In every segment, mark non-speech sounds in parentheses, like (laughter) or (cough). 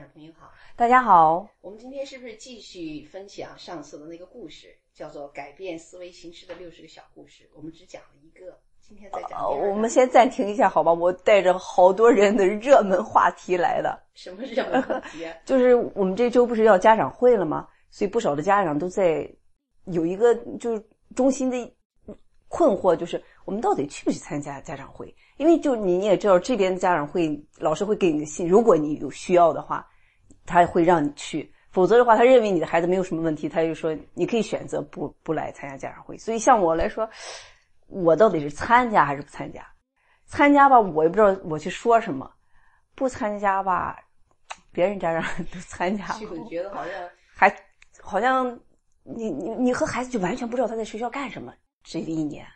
长朋友好，大家好。我们今天是不是继续分享上次的那个故事，叫做改变思维形式的六十个小故事？我们只讲了一个，今天再讲我们先暂停一下，好吧？我带着好多人的热门话题来的，(laughs) 什么热门话题啊？(laughs) 就是我们这周不是要家长会了吗？所以不少的家长都在有一个就是中心的困惑，就是我们到底去不去参加家长会？因为就你你也知道，这边的家长会老师会给你个信，如果你有需要的话，他会让你去；否则的话，他认为你的孩子没有什么问题，他就说你可以选择不不来参加家长会。所以像我来说，我到底是参加还是不参加？参加吧，我也不知道我去说什么；不参加吧，别人家长都参加去你觉得好像还好像你你你和孩子就完全不知道他在学校干什么这一年。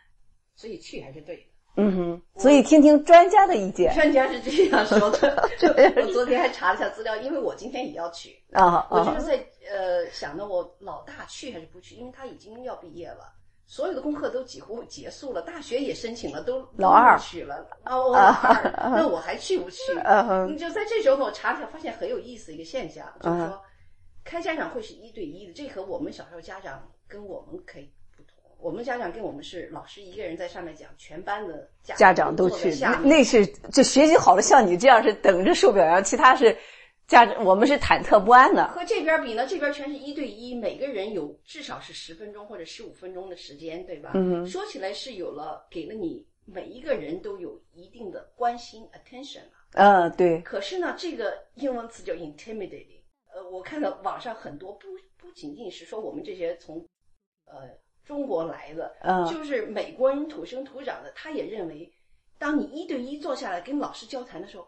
所以去还是对的。嗯哼，所以听听专家的意见专家是这样说的。(laughs) (laughs) 我昨天还查了一下资料，因为我今天也要去。啊我就是啊在呃想着我老大去还是不去，因为他已经要毕业了，所有的功课都几乎结束了，大学也申请了，都老二去了。啊，我老二，(laughs) 那我还去不去？嗯哼你就在这时候呢，我查了一下，发现很有意思一个现象，就是嗯说，开家长会是一对一的，这和我们小时候家长跟我们可以。我们家长跟我们是老师一个人在上面讲，全班的家家长都去，那是就学习好了，像你这样是等着受表扬，其他是家长我们是忐忑不安的。和这边比呢，这边全是一对一，每个人有至少是十分钟或者十五分钟的时间，对吧？嗯说起来是有了，给了你每一个人都有一定的关心 attention 了。嗯，对，可是呢，这个英文词叫 intimidating。呃，我看到网上很多不不仅仅是说我们这些从呃中国来的，嗯就是美国人土生土长的，他也认为，当你一对一坐下来跟老师交谈的时候，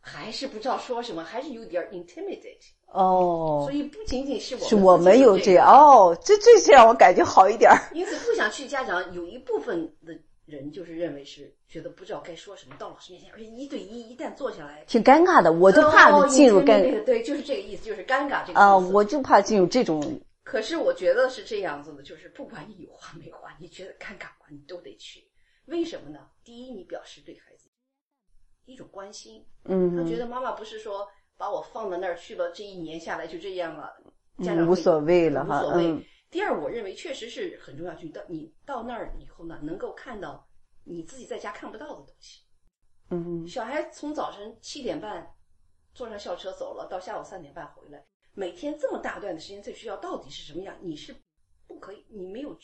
还是不知道说什么，还是有点 intimidate。哦所，以不仅仅是我们是我们有这这样哦，这这是让我感觉好一点儿。因此不想去家长有一部分的人就是认为是觉得不知道该说什么，到老师面前，而且一对一一旦坐下来，挺尴尬的，我就怕哦进入尴你这个对，就是这个意思，就是尴尬这个。啊，我就怕进入这种可是我觉得是这样子的，就是不管你有话没话，你觉得尴尬吗？你都得去。为什么呢？第一，你表示对孩子一种关心，嗯他觉得妈妈不是说把我放到那儿去了，这一年下来就这样了，家嗯长会无所谓了哈无所谓。嗯第二，我认为确实是很重要，就到你到那儿以后呢，能够看到你自己在家看不到的东西。嗯小孩从早晨七点半坐上校车走了，到下午三点半回来，每天这么大段的时间在学校到底是什么样？你是不可以，你没有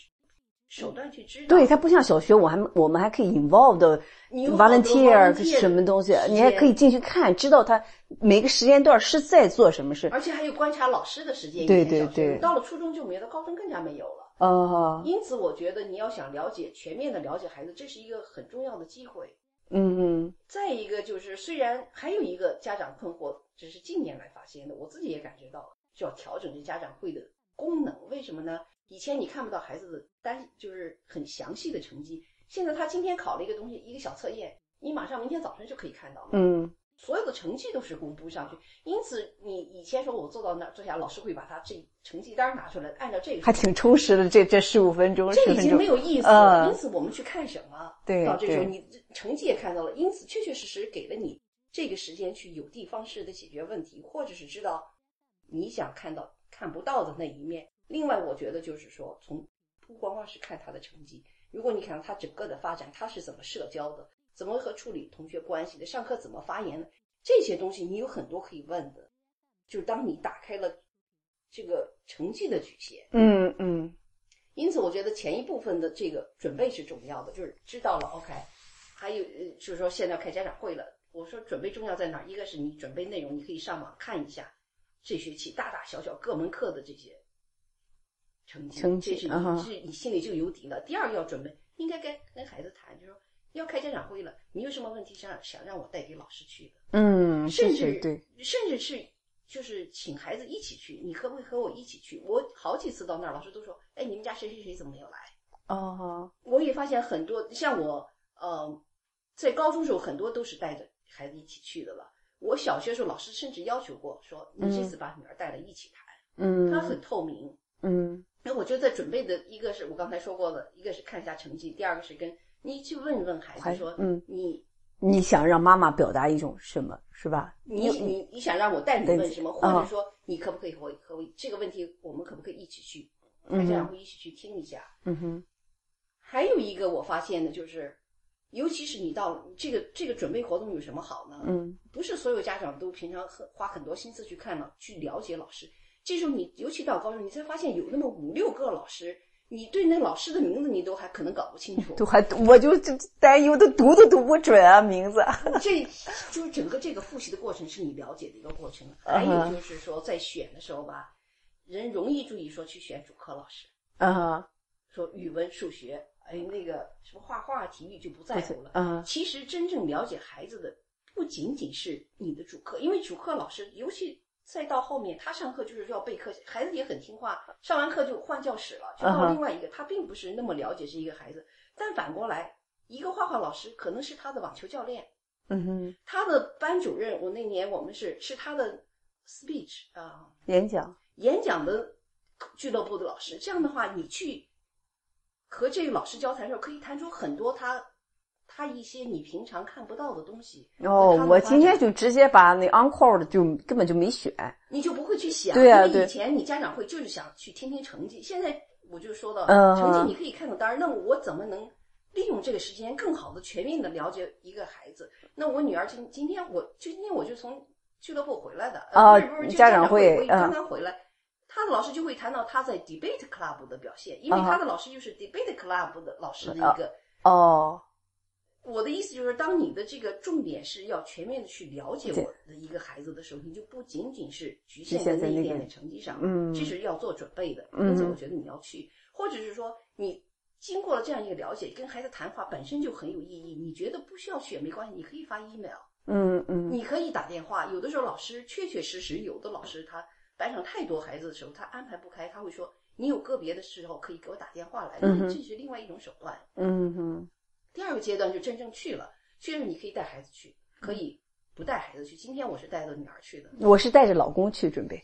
手段去知道。对，它不像小学，我还我们还可以 involve volunteer 什么东西，你还可以进去看，知道他每个时间段是在做什么事。而且还有观察老师的时间。对对对到了初中就没了，高中更加没有了。哦，(laughs) 因此，我觉得你要想了解全面的了解孩子，这是一个很重要的机会。嗯嗯再一个就是，虽然还有一个家长困惑，只是近年来发现的，我自己也感觉到了，需要调整这家长会的功能。为什么呢？以前你看不到孩子的单，就是很详细的成绩，现在他今天考了一个东西，一个小测验，你马上明天早晨就可以看到了。嗯所有的成绩都是公布上去，因此你以前说我坐到那儿坐下，老师会把他这成绩单拿出来，按照这个还挺充实的。这这十五分钟，10分钟这已经没有意思了。嗯因此，我们去看什么？对到这时候你成绩也看到了，因此确确实实给了你这个时间去有的方式的解决问题，或者是知道你想看到看不到的那一面。另外，我觉得就是说，从不光光是看他的成绩，如果你看到他整个的发展，他是怎么社交的，怎么和处理同学关系的，上课怎么发言的，这些东西你有很多可以问的。就是当你打开了这个成绩的局限，嗯嗯因此，我觉得前一部分的这个准备是重要的，就是知道了 OK，还有呃，就是说现在要开家长会了。我说准备重要在哪儿？一个是你准备内容，你可以上网看一下这学期大大小小各门课的这些成绩，成绩是你心里就有底了。第二个要准备，应该跟跟孩子谈，就是说要开家长会了，你有什么问题想想让我带给老师去的？嗯，甚至对，甚至是就是请孩子一起去，你可不可以和我一起去？我好几次到那儿，老师都说：“哎，你们家谁谁谁怎么没有来哦，？”我也发现很多像我，呃，在高中时候很多都是带着孩子一起去的了。我小学时候，老师甚至要求过说：“你这次把女儿带来一起谈。嗯，他很透明。嗯那我觉得在准备的一个是我刚才说过的，一个是看一下成绩，第二个是跟你去问问孩还子说：“嗯你你想让妈妈表达一种什么，是吧？你你你想让我带你问什么，或者说你可不可以和和我这个问题，我们可不可以一起去大家长会，一起去听一下？嗯哼。还有一个我发现的就是，尤其是你到这个这个准备活动有什么好呢？嗯，不是所有家长都平常很花很多心思去看了去了解老师。这时候你尤其到高中，你才发现有那么五六个老师，你对那老师的名字你都还可能搞不清楚，(laughs) 都还我就就担忧，都读都读不准啊名字。这就是整个这个复习的过程是你了解的一个过程。还有就是说在选的时候吧，人容易注意说去选主科老师，啊，说语文、数学。哎，那个什么画画、体育就不在乎了。嗯，其实真正了解孩子的不仅仅是你的主课，因为主课老师，尤其再到后面，他上课就是要备课，孩子也很听话，上完课就换教室了，就到另外一个，他并不是那么了解这一个孩子。但反过来，一个画画老师可能是他的网球教练，嗯哼，他的班主任，我那年我们是是他的 speech 啊，演讲演讲的俱乐部的老师。这样的话，你去。和这个老师交谈的时候，可以谈出很多他他一些你平常看不到的东西。哦，我今天就直接把那 encore 的就根本就没选，你就不会去想。对啊，对。以前你家长会就是想去听听成绩，现在我就说到嗯成绩，你可以看到。单儿，那我怎么能利用这个时间更好的、全面的了解一个孩子？那我女儿今今天我就今天我就从俱乐部回来的啊，家长会刚刚回来。他的老师就会谈到他在 debate club 的表现，因为他的老师就是 debate club 的老师的一个。哦，我的意思就是，当你的这个重点是要全面的去了解我的一个孩子的时候，你就不仅仅是局限在那一点点成绩上，嗯，这是要做准备的。因此，我觉得你要去，或者是说，你经过了这样一个了解，跟孩子谈话本身就很有意义。你觉得不需要去也没关系，你可以发 email，嗯嗯，你可以打电话。有的时候老师确确实实，有的老师他。班上太多孩子的时候，他安排不开，他会说：“你有个别的时候可以给我打电话来。”这是另外一种手段。嗯哼。第二个阶段就真正去了，去了你可以带孩子去，可以不带孩子去。今天我是带着女儿去的，我是带着老公去准备。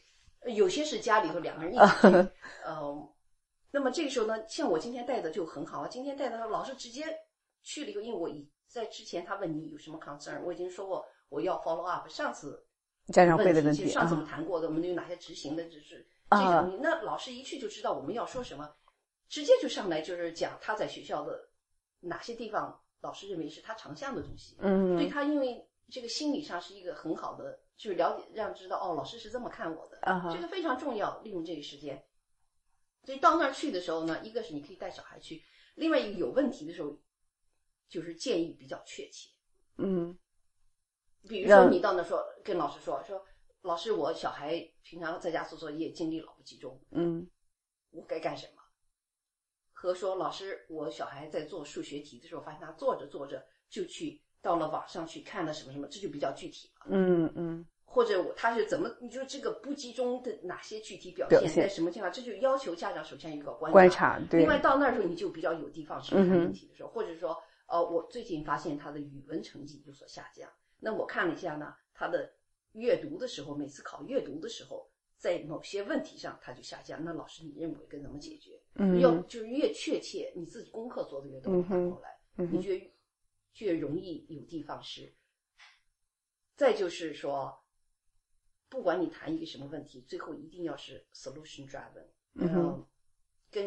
有些是家里头两个人一起去。(laughs) 嗯，那么这个时候呢，像我今天带的就很好啊。今天带的老师直接去了以后，因为我已在之前他问你有什么 concern，我已经说过我要 follow up。上次。家长会的问题，上次我们谈过的，我们有哪些执行的，就是这种。那老师一去就知道我们要说什么，直接就上来就是讲他在学校的哪些地方，老师认为是他长项的东西。嗯，对他，因为这个心理上是一个很好的，就是了解让知道哦，老师是这么看我的，这个非常重要。利用这个时间，所以到那儿去的时候呢，一个是你可以带小孩去，另外一个有问题的时候，就是建议比较确切。嗯。比如说，你到那说跟老师说说，老师，我小孩平常在家做作业，精力老不集中，嗯，我该干什么？和说，老师，我小孩在做数学题的时候，发现他做着做着就去到了网上去看了什么什么，这就比较具体了。嗯嗯。或者我他是怎么？你说这个不集中的哪些具体表现，在什么情况？这就要求家长首先有一个观察。观察。对。另外到那儿时候，你就比较有地方去看问题的时候，或者说，呃，我最近发现他的语文成绩有所下降。那我看了一下呢，他的阅读的时候，每次考阅读的时候，在某些问题上他就下降。那老师，你认为该怎么解决？嗯，要就是越确切，你自己功课做的越多，反过来，你越越容易有的放矢。再就是说，不管你谈一个什么问题，最后一定要是 solution driven，嗯。跟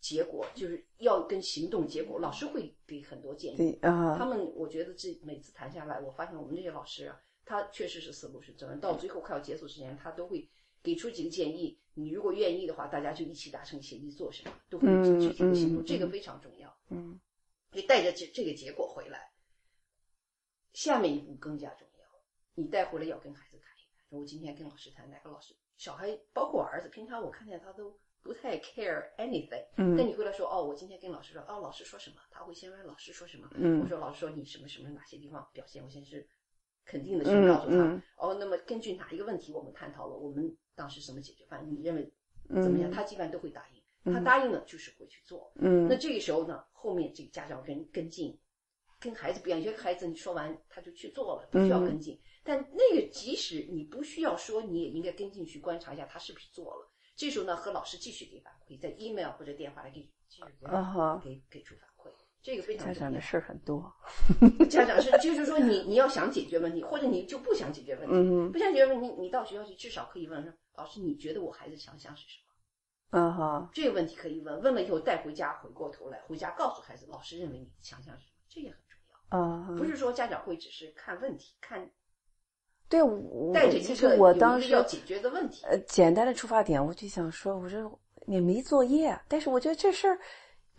结果就是要跟行动结果，老师会给很多建议。啊，他们我觉得这每次谈下来，我发现我们这些老师啊，他确实是思路是正，到最后快要结束之前，他都会给出几个建议。你如果愿意的话，大家就一起达成协议做什么，都会有具体的行动，这个非常重要。嗯，你带着这这个结果回来，下面一步更加重要，你带回来要跟孩子谈一谈。说我今天跟老师谈，哪个老师小孩，包括我儿子，平常我看见他都。不太 care anything，嗯，但你回来说哦，我今天跟老师说，哦，老师说什么？他会先问老师说什么？嗯，我说老师说你什么什么哪些地方表现？我先是肯定的去告诉他。哦，那么根据哪一个问题我们探讨了？我们当时什么解决方案？你认为怎么样？他基本上都会答应，他答应了就是会去做。嗯，那这个时候呢，后面这个家长跟跟进，跟孩子不一样，有些孩子你说完他就去做了，不需要跟进。但那个即使你不需要说，你也应该跟进去观察一下他是不是做了。这时候呢，和老师继续给反馈，在 email 或者电话来给继续给给给出反馈，这个非常。家长的事儿很多。(laughs) 家长是就是说你你要想解决问题，或者你就不想解决问题，嗯不想解决问题，你到学校去至少可以问说老师，你觉得我孩子强项是什么？啊哈，这个问题可以问，问了以后带回家，回过头来回家告诉孩子，老师认为你的强项是什么，这也很重要。啊，不是说家长会只是看问题，看对，我带着一个我当时要解决的问题。呃简单的出发点，我就想说，我说你没作业，但是我觉得这事儿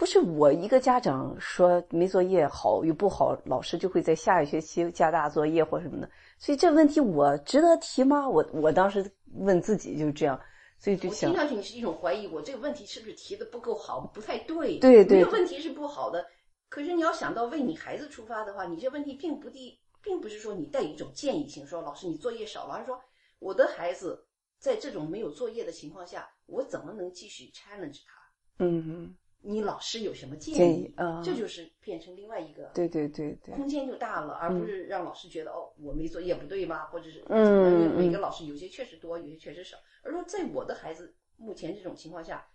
不是我一个家长说没作业好与不好，老师就会在下一学期加大作业或什么的，所以这问题我值得提吗？我我当时问自己就是这样，所以就想我听，上去你是一种怀疑，我这个问题是不是提的不够好，不太对？对对没有问题是不好的，可是你要想到为你孩子出发的话，你这问题并不地，并不是说你带一种建议性，说老师你作业少了，而是说我的孩子在这种没有作业的情况下，我怎么能继续 challenge 他？嗯，你老师有什么建建议啊这就是变成另外一个对对对对，空间就大了，而不是让老师觉得哦，我没作业不对吧？或者是嗯每嗯个老师有些确实多，有些确实少。而说在我的孩子目前这种情况下，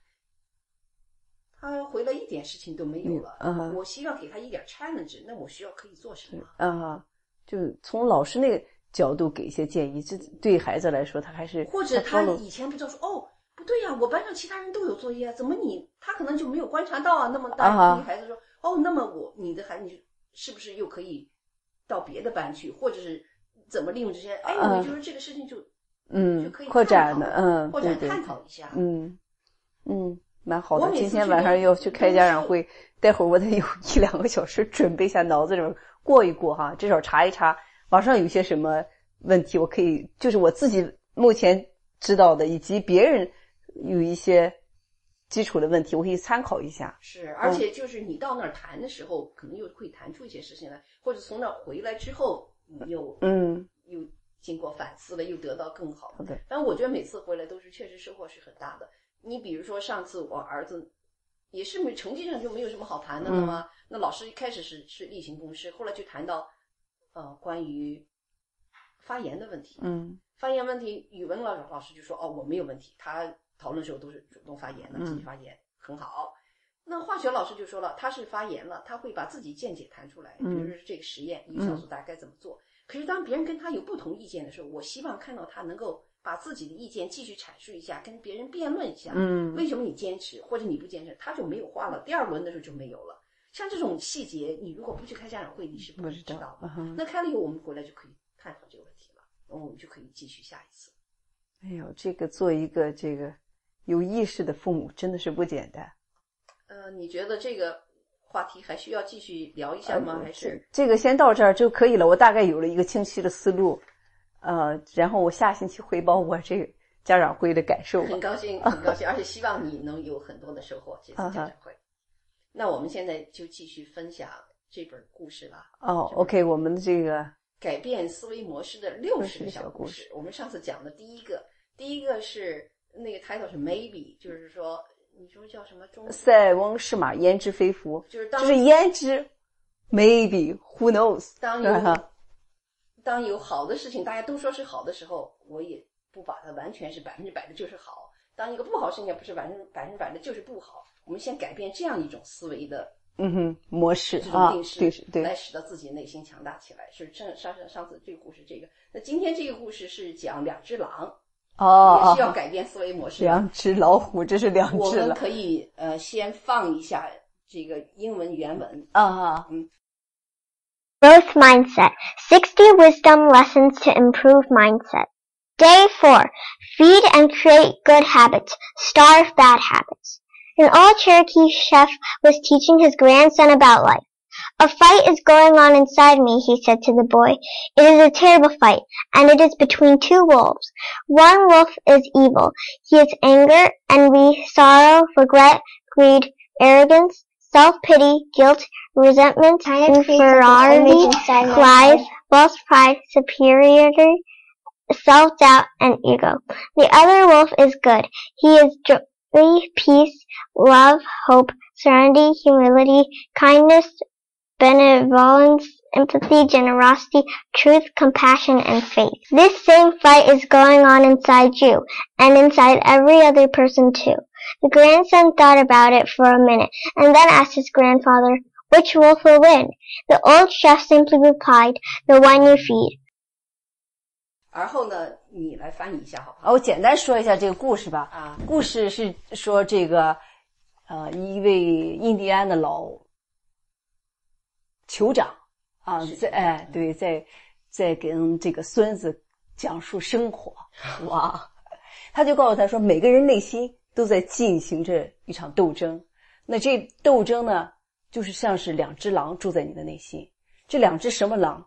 他回来一点事情都没有了，嗯啊我希望给他一点 challenge，那我需要可以做什么？啊，就从老师那个角度给一些建议，这对孩子来说，他还是或者他以前不知道说哦。不对呀、我班上其他人都有作业啊，怎么你他可能就没有观察到啊？那么大啊对于孩子说，哦，那么我你的孩子你是不是又可以到别的班去，或者是怎么利用这些？哎，啊我就是这个事情就嗯就嗯可以扩展的，嗯，或者对对探讨一下。嗯嗯，蛮好的。今天晚上要去开家长会，待会儿我得有一两个小时准备一下，脑子里面过一过哈，至少查一查网上有些什么问题，我可以就是我自己目前知道的，以及别人有一些基础的问题，我可以参考一下。是，而且就是你到那儿谈的时候，可能又会谈出一些事情来，或者从那儿回来之后，你又嗯，又经过反思了，又得到更好的。对。但我觉得每次回来都是确实收获是很大的。你比如说上次我儿子也是没成绩上就没有什么好谈的了嗯嘛，那老师一开始是是例行公事，后来就谈到呃关于发言的问题。嗯发言问题，语文老老师就说哦我没有问题，他讨论的时候都是主动发言的，嗯积极发言很好。那化学老师就说了，他是发言了，他会把自己见解谈出来，比嗯如说这个实验，一个小组大家该怎么做。可是当别人跟他有不同意见的时候，我希望看到他能够把自己的意见继续阐述一下，跟别人辩论一下，嗯为什么你坚持或者你不坚持，他就没有话了。第二轮的时候就没有了。像这种细节，你如果不去开家长会，你是不知道知道的。嗯那开了以后，我们回来就可以探讨这个问题了，然后我们就可以继续下一次。哎呦，这个做一个这个有意识的父母真的是不简单。呃，你觉得这个话题还需要继续聊一下吗？还是呃这个先到这儿就可以了？我大概有了一个清晰的思路，呃，然后我下星期汇报我这个家长会的感受很。高兴，(laughs) 很高兴，而且希望你能有很多的收获。这次啊家长会，那我们现在就继续分享这本故事吧。哦，OK，我们的这个改变思维模式的六十60个个小故事。我们上次讲的第一个，第一个是那个 title 是 maybe，就是说，你说叫什么中？塞翁失马，焉知非福，就是当就是焉知，maybe who knows，当有？当有好的事情大家都说是好的时候，我也不把它完全是百分之百的就是好。当一个不好事情也不是百分之百分之百的就是不好。我们先改变这样一种思维的嗯哼，模式啊这种定，式，对是对来，使得自己内心强大起来。是上上上上次这个故事，这个那今天这个故事是讲两只狼，哦也是要哦，改变思维模式的。两只老虎，这是两只了我们可以呃先放一下这个英文原文。啊， Growth Mindset 60 Wisdom Lessons to Improve Mindset. Day 4 Feed and create good habits, starve bad habits. An old Cherokee chef was teaching his grandson about life. A fight is going on inside me, he said to the boy. It is a terrible fight, and it is between two wolves. One wolf is evil. He is anger, envy, sorrow, regret, greed, arrogance, self-pity, guilt, resentment, inferiority, lies, false pride, superiority, self-doubt, and ego. The other wolf is good. He is joy, peace, love, hope, serenity, humility, kindness, benevolence, empathy, generosity, truth, compassion, and faith. This same fight is going on inside you, and inside every other person too. The grandson thought about it for a minute, and then asked his grandfather, Which wolf will win? The old chef simply replied, The one you feed. 而后呢，你来翻译一下好不好？啊，我简单说一下这个故事吧。啊，故事是说这个，呃，一位印第安的老 酋长啊，在哎，对，在在跟这个孙子讲述生活，(laughs) 哇，他就告诉他说，每个人内心都在进行着一场斗争。那这斗争呢，就是像是两只狼住在你的内心。这两只什么狼？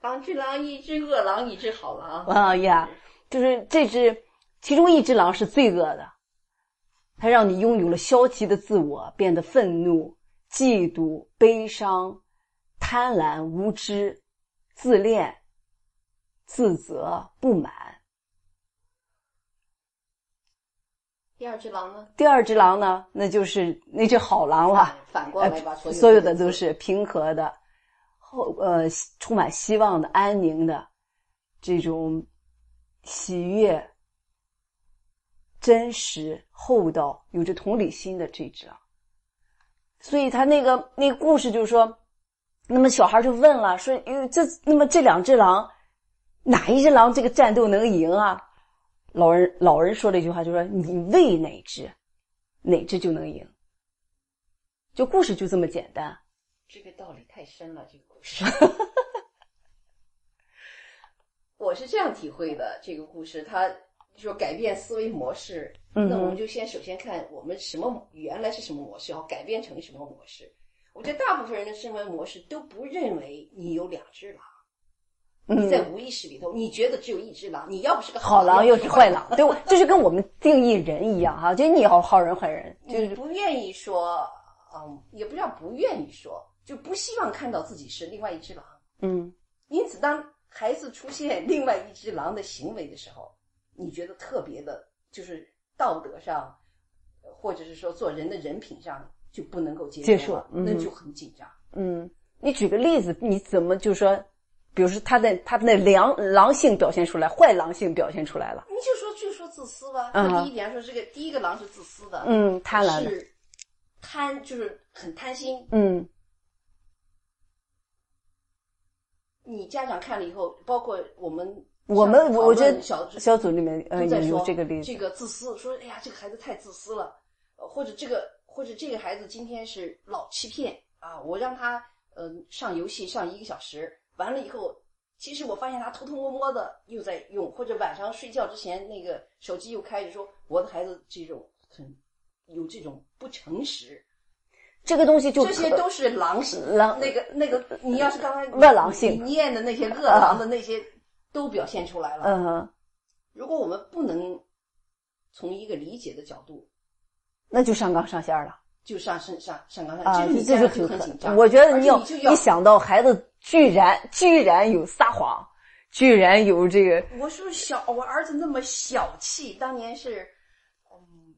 狼之狼，一只恶狼，一只好狼。啊呀，就是这只，其中一只狼是罪恶的，它让你拥有了消极的自我，变得愤怒、嫉妒、悲伤、贪婪、无知、自恋、自责、不满。第二只狼呢？第二只狼呢，那就是那只好狼了。反过来吧，呃，所有的的都是平和的，后呃充满希望的、安宁的，这种喜悦、真实、厚道、有着同理心的这只狼。所以他那个那个故事就是说，那么小孩就问了，说，因为这那么这两只狼，哪一只狼这个战斗能赢啊？老人老人说了一句话，就说你喂哪只，哪只就能赢。就故事就这么简单。这个道理太深了，这个故事。(laughs) 我是这样体会的，这个故事，它说改变思维模式。嗯那我们就先首先看我们什么原来是什么模式，要改变成什么模式。我觉得大部分人的思维模式都不认为你有两只狼，你在嗯，无意识里头，你觉得只有一只狼，你要不是个好狼狼，又是是坏狼，(laughs) 对，我就是跟我们定义人一样哈，就你好好人坏人，就是不愿意说，嗯，也不叫不愿意说，就不希望看到自己是另外一只狼。嗯因此，当孩子出现另外一只狼的行为的时候，你觉得特别的，就是道德上，或者是说做人的人品上就不能够接接受了，受嗯那就很紧张。嗯，你举个例子，你怎么就说，比如说他的他的良狼性表现出来，坏狼性表现出来了，你就说就说自私吧。嗯那第一点说，这个第一个狼是自私的，嗯，贪婪，是贪，就是很贪心。嗯你家长看了以后，包括我们我们上我觉得小小组里面呃在说有这个例子这，个自私，说哎呀，这个孩子太自私了，呃或者这个或者这个孩子今天是老欺骗啊，我让他呃上游戏上一个小时，完了以后，其实我发现他偷偷摸摸的又在用，或者晚上睡觉之前那个手机又开着说，我的孩子这种很有这种不诚实，这个东西就这些都是狼性。狼那个那个，你要是刚才恶狼性你念的那些恶狼的那些，都表现出来了。嗯哼，如果我们不能从一个理解的角度，那就上纲上线了。就上上上上纲上，线，这家长就就很很紧张。我觉得你要且你你想到孩子居然居然有撒谎，居然有这个，我说小，我儿子那么小气，当年是，嗯，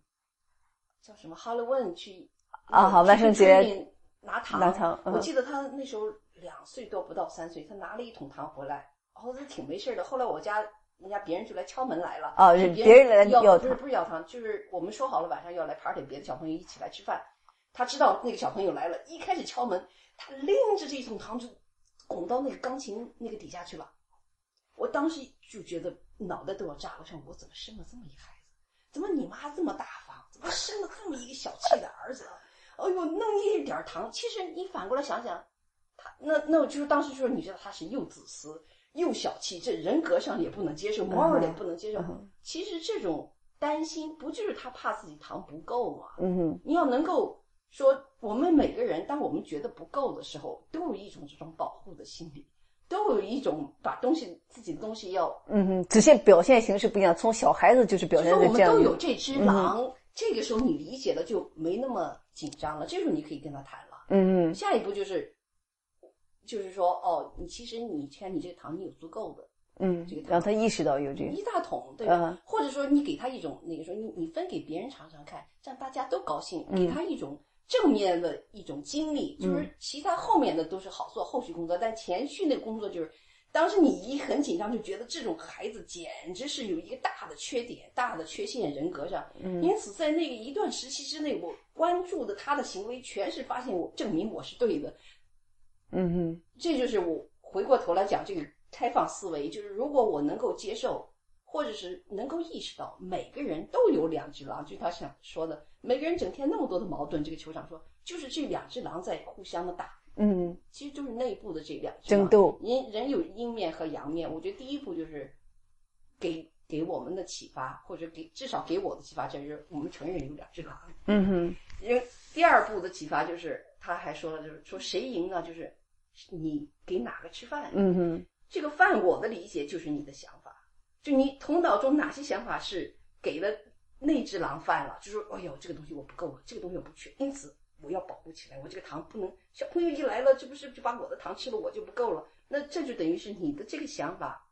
叫什么哈喽问去啊好万圣节拿糖，拿糖嗯我记得他那时候两岁多不到三岁，他拿了一桶糖回来，哦，这挺没事的。后来我家人家别人就来敲门来了，啊是别人来要不是不是要糖，就是我们说好了晚上要来 party，别的小朋友一起来吃饭。他知道那个小朋友来了，一开始敲门，他拎着这一桶糖就拱到那个钢琴那个底下去了。我当时就觉得脑袋都要炸了，我想我怎么生了这么一孩子？怎么你妈这么大方？怎么生了这么一个小气的儿子？哎呦，弄一点糖，其实你反过来想想，他那那我就是当时就是，你知道他是又自私又小气，这人格上也不能接受，moral 也不能接受。嗯其实这种担心不就是他怕自己糖不够吗？嗯哼，你要能够说，我们每个人，当我们觉得不够的时候，都有一种这种保护的心理，都有一种把东西自己的东西要，嗯哼，只是表现形式不一样。从小孩子就是表现的这样的，都有这只狼，这个时候你理解了就没那么紧张了，这时候你可以跟他谈了。嗯嗯，下一步就是，就是说，哦，你其实你看你这个糖你有足够的，嗯这个，让他意识到有这个，一大桶，对吧？嗯或者说你给他一种那个说你你分给别人尝尝看，这样大家都高兴，嗯给他一种正面的一种经历，就是嗯其他后面的都是好做后续工作，但前续那个工作就是当时你一很紧张，就觉得这种孩子简直是有一个大的缺点、大的缺陷人格上。嗯因此，在那个一段时期之内，我关注的他的行为，全是发现我证明我是对的。嗯哼，这就是我回过头来讲这个开放思维，就是如果我能够接受，或者是能够意识到每个人都有两只狼，就他想说的，每个人整天那么多的矛盾，这个酋长说，就是这两只狼在互相的打。嗯其实就是内部的这两只争斗人人有阴面和阳面，我觉得第一步就是给给我们的启发，或者给至少给我的启发，就是我们承认有两只狼。嗯哼，因为第二步的启发就是，他还说了，就是说谁赢呢？就是你给哪个吃饭。嗯哼，这个饭，我的理解就是你的想法，就你头脑中哪些想法是给了那只狼饭了，就说，哎呦，这个东西我不够了，这个东西我不缺，因此我要保护起来，我这个糖不能，小朋友一来了，这不是就把我的糖吃了，我就不够了，那这就等于是你的这个想法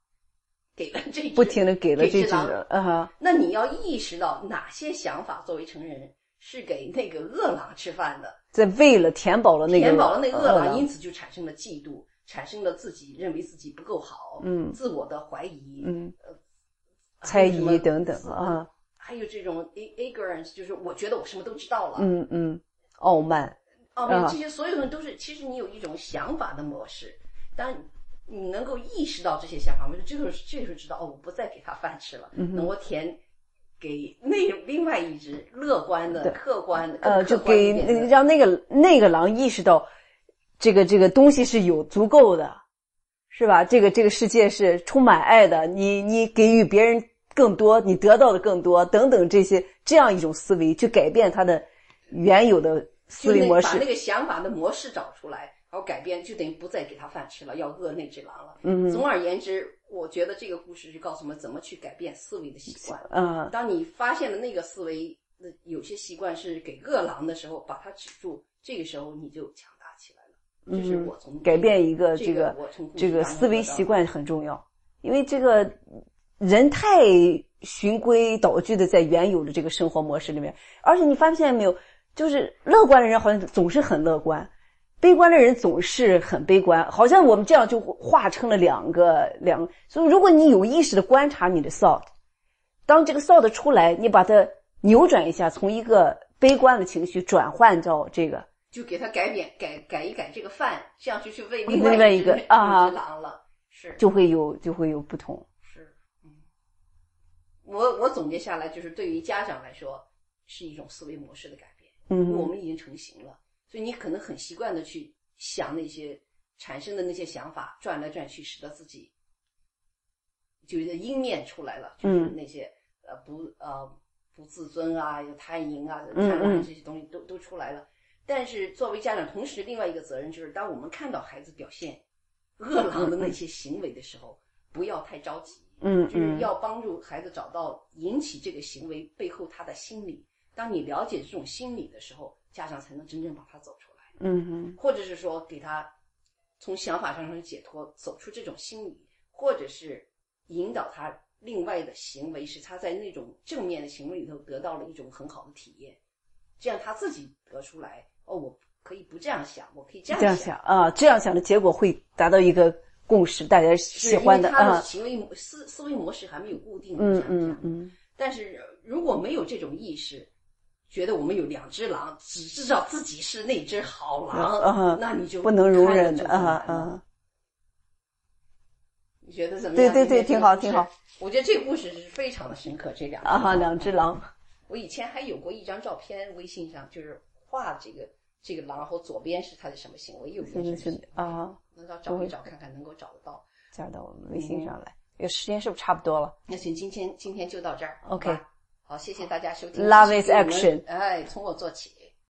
给了这不停的给了这只狼那你要意识到哪些想法作为成人是给那个饿狼吃饭的，在为了填饱了那个填饱了那个饿狼，因此就产生了嫉妒，产生了自己认为自己不够好，嗯自我的怀疑，嗯呃，猜疑等等啊，还有这种 ig- ignorance，就是我觉得我什么都知道了，嗯嗯，傲慢，哦，没有啊这些所有的都是，其实你有一种想法的模式，当你能够意识到这些想法，我就这个时候这个时候知道哦，我不再给他饭吃了，嗯那我填给那另外一只乐观的、客观的，呃，就给让那个那个狼意识到，这个这个东西是有足够的，是吧？这个这个世界是充满爱的，你你给予别人更多，你得到的更多，等等这些这样一种思维，去改变他的原有的思维模式。那把那个想法的模式找出来，然后改变，就等于不再给他饭吃了，要饿那只狼了。嗯总而言之，我觉得这个故事是告诉我们怎么去改变思维的习惯。嗯当你发现了那个思维的有些习惯是给饿狼的时候，把它止住，这个时候你就强大起来了。这是我从嗯改变一个这这个这个思维习惯很重要，因为这个人太循规蹈矩的在原有的这个生活模式里面，而且你发现没有，就是乐观的人好像总是很乐观，悲观的人总是很悲观，好像我们这样就化成了两个两。所以，如果你有意识的观察你的 thought，当这个 thought 出来，你把它扭转一下，从一个悲观的情绪转换到这个就给它改变改改一改这个饭，这样就去喂另另外一只外一个啊狼了。是就会有就会有不同。是，嗯，我我总结下来就是，对于家长来说，是一种思维模式的改变。嗯我们已经成型了，所以你可能很习惯的去想那些产生的那些想法，转来转去，使得自己就是阴面出来了，就是嗯那些、呃不呃不自尊啊、有贪淫啊、嗯贪婪嗯这些东西都都出来了。但是作为家长，同时另外一个责任就是，当我们看到孩子表现恶狼的那些行为的时候，不要太着急。嗯就是嗯要帮助孩子找到引起这个行为背后他的心理。当你了解这种心理的时候，家长才能真正把他走出来，嗯哼。或者是说给他从想法上上解脱，走出这种心理，或者是引导他另外的行为，使他在那种正面的行为里头得到了一种很好的体验，这样他自己得出来哦，我可以不这样想，我可以这样这样想啊，这样想的结果会达到一个共识，大家喜欢的他的啊。行为模思思维模式还没有固定，嗯嗯嗯。但是呃如果没有这种意识，觉得我们有两只狼，只知道自己是那只好狼，啊那你就不能容忍的啊啊。你觉得怎么样？对对对挺好挺好。我觉得这个故事是非常的深刻。这两啊哈，两只狼，我以前还有过一张照片，微信上就是画这个这个狼，然后左边是它的什么行为，右边是啊，那要找一找看看能够找得到。加到我们微信上来。这个时间是不是差不多了？那行，今天今天就到这儿。OK 好，谢谢大家收听。Love is action 哎，从我做起。